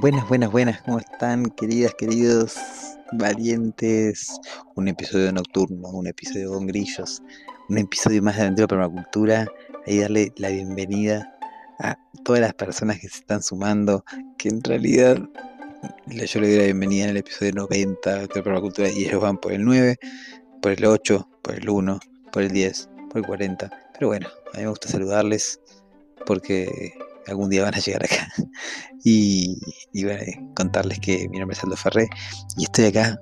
Buenas, buenas, buenas, ¿cómo están queridas, queridos valientes? Un episodio nocturno, un episodio con grillos, un episodio más de Aventura Permacultura. Ahí darle la bienvenida a todas las personas que se están sumando, que en realidad yo le doy la bienvenida en el episodio 90 de Aventura Permacultura y ellos van por el 9, por el 8, por el 1, por el 10, por el 40. Pero bueno, a mí me gusta saludarles porque algún día van a llegar acá. Y, bueno, contarles que mi nombre es Aldo Ferré y estoy acá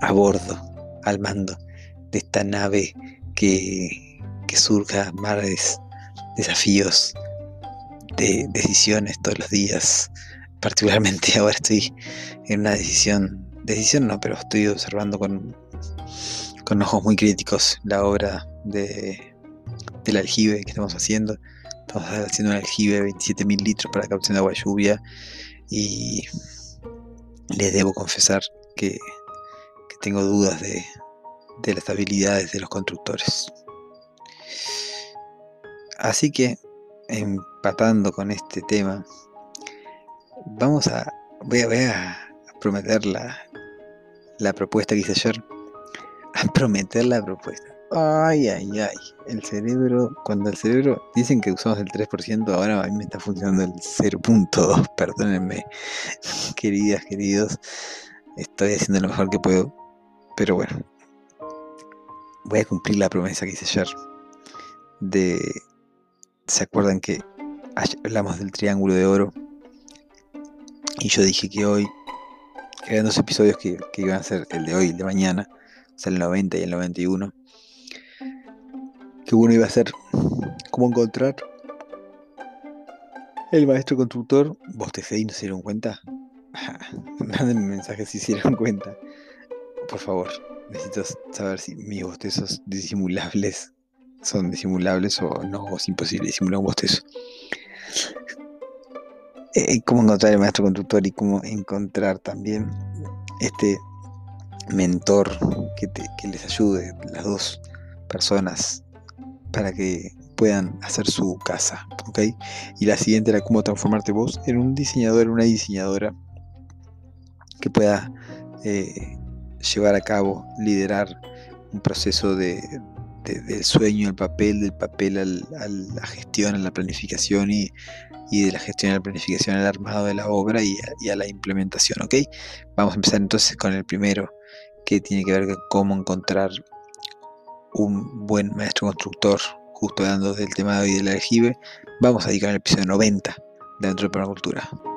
a bordo, al mando de esta nave que, que surca mares, desafíos, de decisiones todos los días. Particularmente ahora estoy en una decisión, decisión no, pero estoy observando con, con ojos muy críticos la obra de, del aljibe que estamos haciendo Estamos haciendo un aljibe de 27.000 litros para captación de agua lluvia y les debo confesar que, tengo dudas de, de las habilidades de los constructores. Así que, empatando con este tema, vamos a. Voy a, voy a prometer la, la propuesta que hice ayer. A prometer la propuesta. Ay, ay, ay. El cerebro, cuando el cerebro, dicen que usamos el 3%, ahora a mí me está funcionando el 0.2, perdónenme, queridas, queridos. Estoy haciendo lo mejor que puedo. Pero bueno, voy a cumplir la promesa que hice ayer. De. ¿Se acuerdan que hablamos del triángulo de oro? Y yo dije que hoy, eran dos episodios que, que iban a ser el de hoy y el de mañana, o sea, el 90 y el 91 que uno iba a ser cómo encontrar el maestro constructor. ¿Bostecé y no se dieron cuenta? Manden mensaje si se dieron cuenta. Por favor, necesito saber si mis bostezos disimulables son disimulables o no, o es imposible disimular un bostezo. Eh, cómo encontrar el maestro constructor y cómo encontrar también este mentor que, que les ayude, las dos personas para que puedan hacer su casa, ¿ok? Y la siguiente era cómo transformarte vos en un diseñador, una diseñadora que pueda eh, llevar a cabo, liderar un proceso de, del sueño al papel, del papel a la gestión, a la planificación y, de la gestión a la planificación al armado de la obra y y a, la implementación, ¿ok? Vamos a empezar entonces con el primero, que tiene que ver con cómo encontrar un buen maestro constructor, justo dando del tema de hoy del aljibe, vamos a dedicar el episodio 90 dentro de Permacultura. Así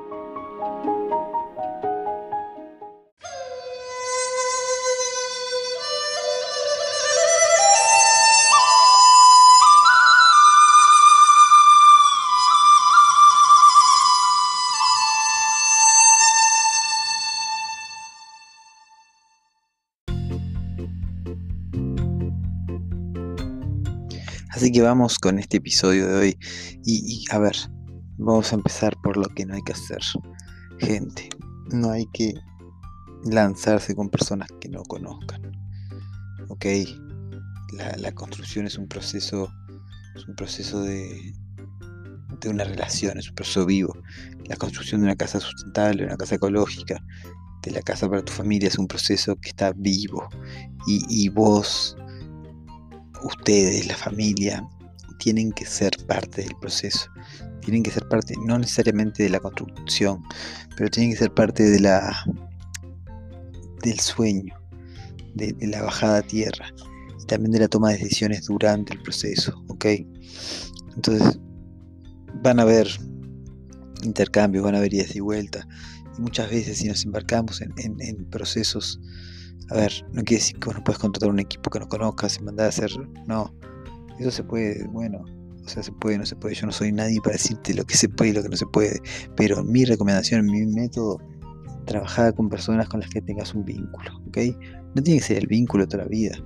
que vamos con este episodio de hoy. Y, a ver, vamos a empezar por lo que no hay que hacer. Gente, no hay que lanzarse con personas que no conozcan. Ok, la, construcción es un proceso, es un proceso de, de una relación, es un proceso vivo. La construcción de una casa sustentable, una casa ecológica, de la casa para tu familia es un proceso que está vivo. Y, y vos ustedes, la familia, tienen que ser parte del proceso, tienen que ser parte, no necesariamente de la construcción, pero tienen que ser parte de la del sueño, de, la bajada a tierra, y también de la toma de decisiones durante el proceso, ¿ok? Entonces, van a haber intercambios, van a haber idas y vueltas, y muchas veces si nos embarcamos en procesos a ver, no quiere decir que no puedes contratar un equipo que no conozcas y mandar a hacer. No, eso se puede, bueno, o sea, se puede, no se puede. Yo no soy nadie para decirte lo que se puede y lo que no se puede. Pero mi recomendación, mi método, trabajar con personas con las que tengas un vínculo, ¿ok? No tiene que ser el vínculo toda la vida.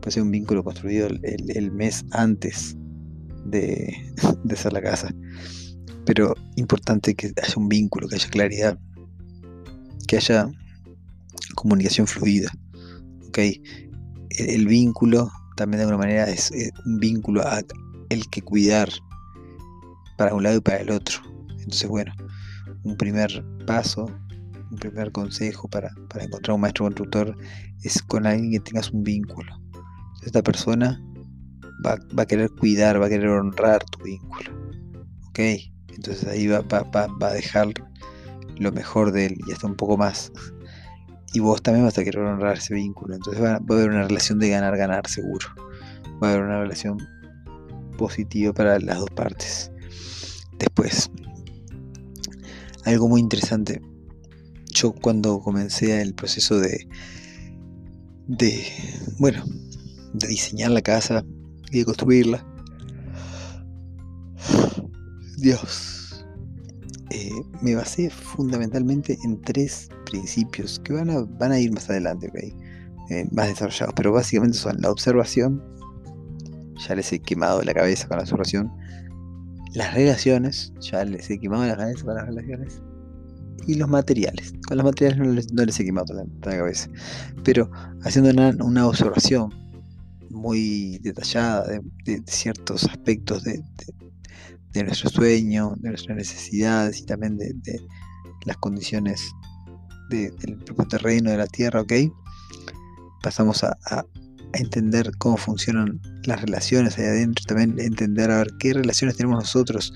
Puede ser un vínculo construido el, mes antes de, de hacer la casa. Pero importante que haya un vínculo, que haya claridad, que haya comunicación fluida. El, vínculo también de alguna manera es, un vínculo a el que cuidar para un lado y para el otro. Entonces, bueno, un primer paso, un primer consejo para, encontrar un maestro constructor es con alguien que tengas un vínculo. Esta persona va, a querer cuidar, va a querer honrar tu vínculo. ¿Ok? Entonces ahí va, va a dejar lo mejor de él y hasta un poco más y vos también vas a querer honrar ese vínculo. Entonces va, a haber una relación de ganar-ganar seguro. Va a haber una relación positiva para las dos partes. Después, algo muy interesante. Yo cuando comencé el proceso de, de, bueno, de diseñar la casa y de construirla, Dios, eh, me basé fundamentalmente en tres principios que van a, van a ir más adelante, eh, más desarrollados, pero básicamente son la observación, ya les he quemado la cabeza con la observación, las relaciones, ya les he quemado la cabeza con las relaciones, y los materiales. Con los materiales no les, he quemado la, cabeza, pero haciendo una, observación muy detallada de, ciertos aspectos de, de nuestro sueño, de nuestras necesidades y también de, las condiciones del propio terreno, de la tierra, ¿ok? Pasamos a, entender cómo funcionan las relaciones ahí adentro, también entender a ver qué relaciones tenemos nosotros.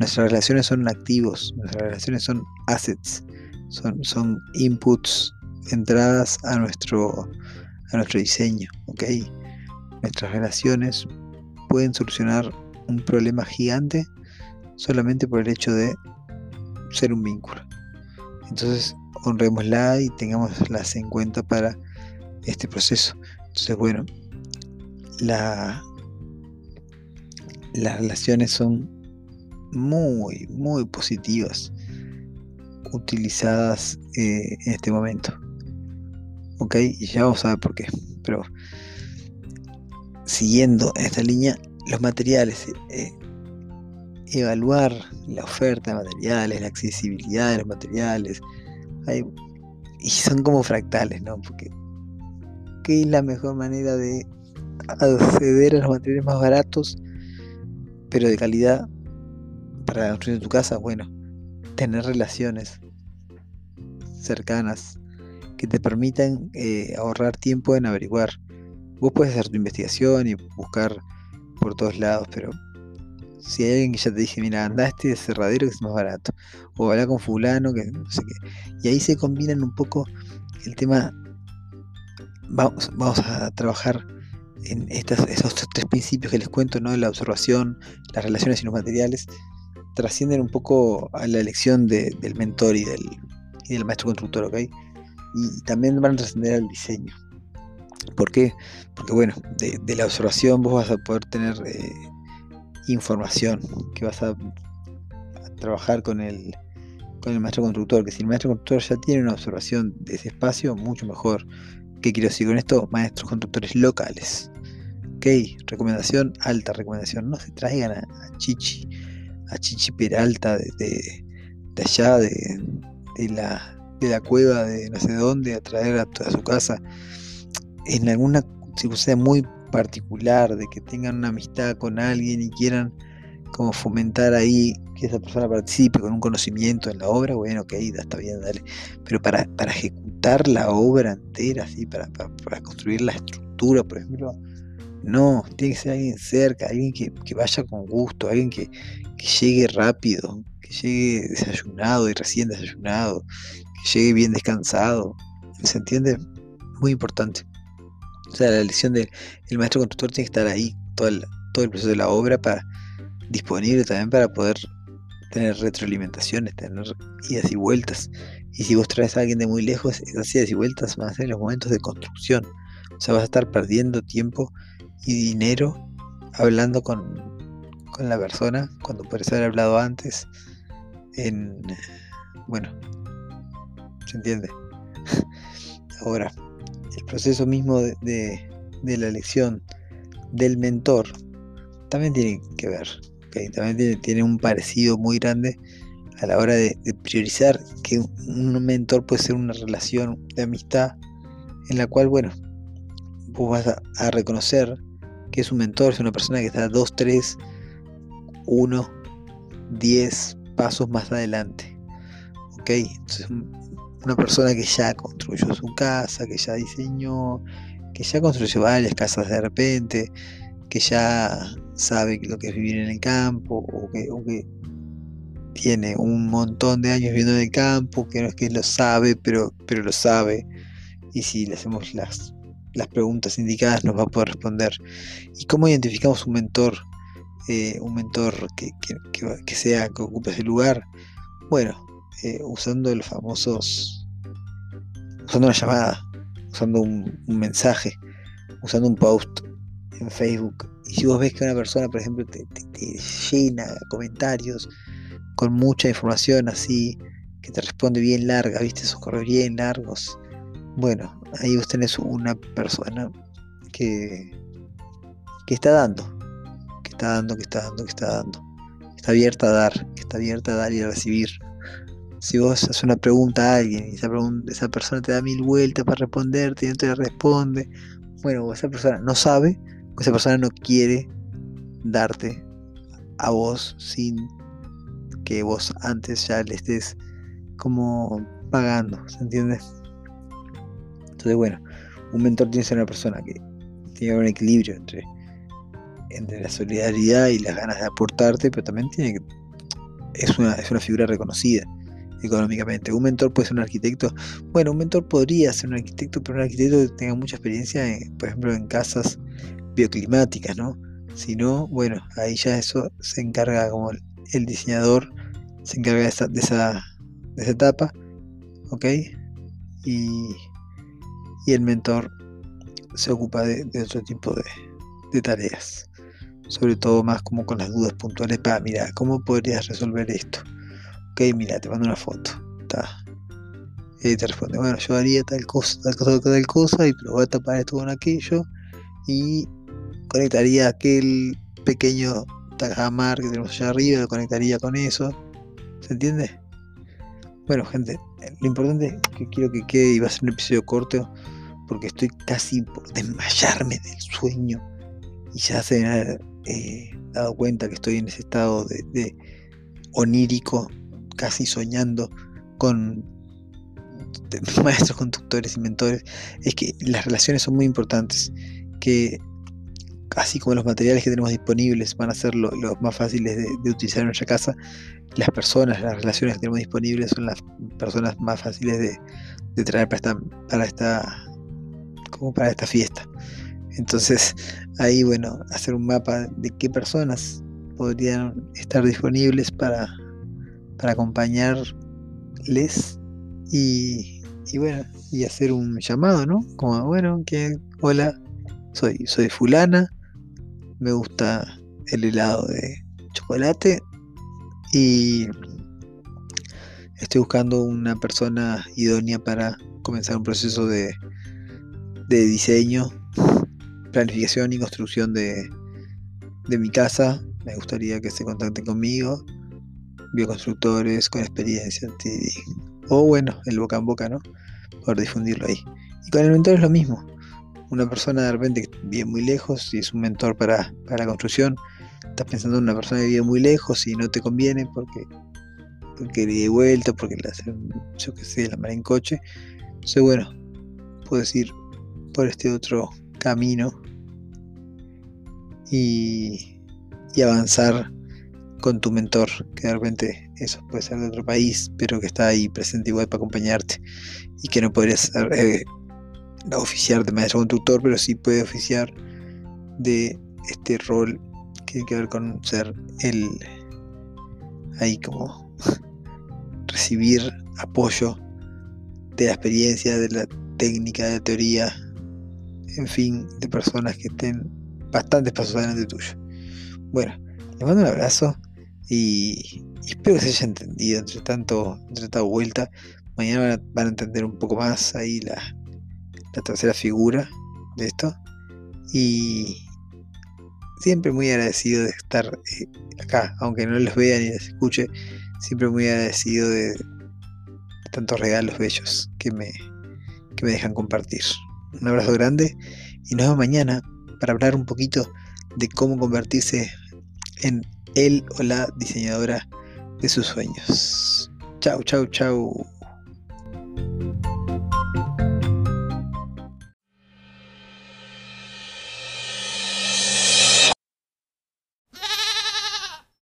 Nuestras relaciones son activos, nuestras relaciones son assets, son, son inputs, entradas a nuestro, a nuestro diseño, ¿ok? Nuestras relaciones pueden solucionar un problema gigante solamente por el hecho de ser un vínculo. Entonces, honrémosla y tengámoslas en cuenta para este proceso. Entonces, bueno, la, las relaciones son muy, muy positivas utilizadas eh, en este momento. Ok, y ya vamos a ver por qué. Pero siguiendo esta línea, los materiales, eh, evaluar la oferta de materiales, la accesibilidad de los materiales, y son como fractales, ¿no? Porque ¿qué es la mejor manera de acceder a los materiales más baratos, pero de calidad para construir tu casa? Bueno, tener relaciones cercanas que te permitan eh, ahorrar tiempo en averiguar. Vos puedes hacer tu investigación y buscar por todos lados, pero si hay alguien que ya te dije, mira, anda este cerradero que es más barato, o habla con fulano que no sé qué, y ahí se combinan un poco el tema, vamos, vamos a trabajar en estas, esos tres principios que les cuento, ¿no? La observación, las relaciones y los materiales, trascienden un poco a la elección del mentor y del, y del maestro constructor, ¿ok? Y también van a trascender al diseño. ¿Por qué? Porque bueno, de, la observación vos vas a poder tener eh, información que vas a, trabajar con el, con el maestro constructor, que si el maestro constructor ya tiene una observación de ese espacio, mucho mejor. ¿Qué quiero decir con esto? Maestros constructores locales. Ok, recomendación, alta recomendación. No se traigan a, Chichi, a Chichi Peralta de, de, allá, de, de, la, de la cueva de no sé dónde, a traer a, a su casa en alguna circunstancia muy particular, de que tengan una amistad con alguien y quieran como fomentar ahí que esa persona participe con un conocimiento en la obra, bueno, ok, está bien, dale. Pero para, para ejecutar la obra entera, así, para, para, construir la estructura, por ejemplo, No, tiene que ser alguien cerca, alguien que, vaya con gusto, alguien que, llegue rápido, que llegue desayunado y recién desayunado, que llegue bien descansado. ¿Se entiende? Muy importante. O sea, la elección del maestro constructor tiene que estar ahí todo el, todo el proceso de la obra para disponible también para poder tener retroalimentaciones, tener idas y vueltas. Y si vos traes a alguien de muy lejos, esas idas y vueltas van a ser los momentos de construcción. O sea, vas a estar perdiendo tiempo y dinero hablando con, con la persona cuando puedes haber hablado antes en bueno se entiende ahora el proceso mismo de, la elección del mentor también tiene que ver también tiene, un parecido muy grande a la hora de, de, priorizar que un mentor puede ser una relación de amistad en la cual bueno vos vas a reconocer que es un mentor, es una persona que está 2, 3, 1, 10 pasos más adelante. ¿Ok? Entonces, una persona que ya construyó su casa, que ya diseñó, que ya construyó varias casas de repente, que ya sabe lo que es vivir en el campo, o que, que tiene un montón de años viviendo en el campo, que no es que lo sabe, pero, pero lo sabe. Y si le hacemos las las preguntas indicadas nos va a poder responder. ¿Y cómo identificamos un mentor? Eh, un mentor que, sea, que ocupe ese lugar. Bueno, eh, usando los famosos, usando una llamada, usando un, mensaje, usando un post en Facebook. Y si vos ves que una persona, por ejemplo, te, te llena comentarios con mucha información así, que te responde bien larga, viste esos correos bien largos, bueno, ahí vos tenés una persona que, que está dando, que está dando, que está dando, que está dando. Está abierta a dar, está abierta a dar y a recibir. Si vos haces una pregunta a alguien y esa, persona te da mil vueltas para responderte y no te responde, bueno, esa persona no sabe, o esa persona no quiere darte a vos sin que vos antes ya le estés como pagando, ¿se entiende? Entonces, bueno, un mentor tiene que ser una persona que tiene un equilibrio entre, entre la solidaridad y las ganas de aportarte, pero también tiene que, es una, es una figura reconocida económicamente. Un mentor puede ser un arquitecto. Bueno, un mentor podría ser un arquitecto, pero un arquitecto que tenga mucha experiencia, por ejemplo, en casas bioclimáticas, ¿no? Si no, bueno, ahí ya eso se encarga como el, diseñador, se encarga de esa, de esa, de esa etapa, ¿ok? Y y el mentor se ocupa de, otro tipo de, tareas, sobre todo más como con las dudas puntuales para, mira, ¿cómo podrías resolver esto? Ok, mira, te mando una foto, Y te responde, bueno, yo haría tal cosa, tal cosa, tal cosa, y pero voy a tapar esto con aquello, y conectaría aquel pequeño tajamar que tenemos allá arriba, lo conectaría con eso, ¿se entiende? Bueno, gente, lo importante es que quiero que quede y va a ser un episodio corto porque estoy casi por desmayarme del sueño. Y ya se me ha eh, dado cuenta que estoy en ese estado de, onírico, casi soñando con maestros, conductores y mentores, es que las relaciones son muy importantes, que así como los materiales que tenemos disponibles van a ser los más fáciles de, utilizar en nuestra casa, las personas, las relaciones que tenemos disponibles son las personas más fáciles de, traer para esta, para esta como para esta fiesta. Entonces, ahí, bueno, hacer un mapa de qué personas podrían estar disponibles para, para acompañarles y, y, bueno, y hacer un llamado, ¿no? Como, bueno, que, hola, soy, soy fulana, me gusta el helado de chocolate y estoy buscando una persona idónea para comenzar un proceso de de diseño, planificación y construcción de, de mi casa. Me gustaría que se contacten conmigo, bioconstructores con experiencia O bueno, el boca en boca, ¿no? Por difundirlo ahí. Y con el mentor es lo mismo. Una persona de repente que vive muy lejos y es un mentor para, para la construcción. Estás pensando en una persona que vive muy lejos y no te conviene porque porque de vuelta, porque le hacen, yo que sé, la mar en coche. Entonces, bueno, puedo decir, por este otro camino y avanzar con tu mentor, que de repente eso puede ser de otro país, pero que está ahí presente igual para acompañarte y que no podría ser, eh, oficiar de maestro conductor, pero sí puede oficiar de este rol que tiene que ver con ser el ahí como recibir apoyo de la experiencia, de la técnica, de la teoría, en fin, de personas que estén bastantes pasos adelante tuyo. Bueno, les mando un abrazo y, espero que se haya entendido entre tanto, entre tanta vuelta. Mañana van a entender un poco más ahí la, la tercera figura de esto. Y siempre muy agradecido de estar eh, acá, aunque no los vea ni les escuche, siempre muy agradecido de, tantos regalos bellos que me, que me dejan compartir. Un abrazo grande y nos vemos mañana para hablar un poquito de cómo convertirse en el o la diseñadora de sus sueños. Chau, chau, chau.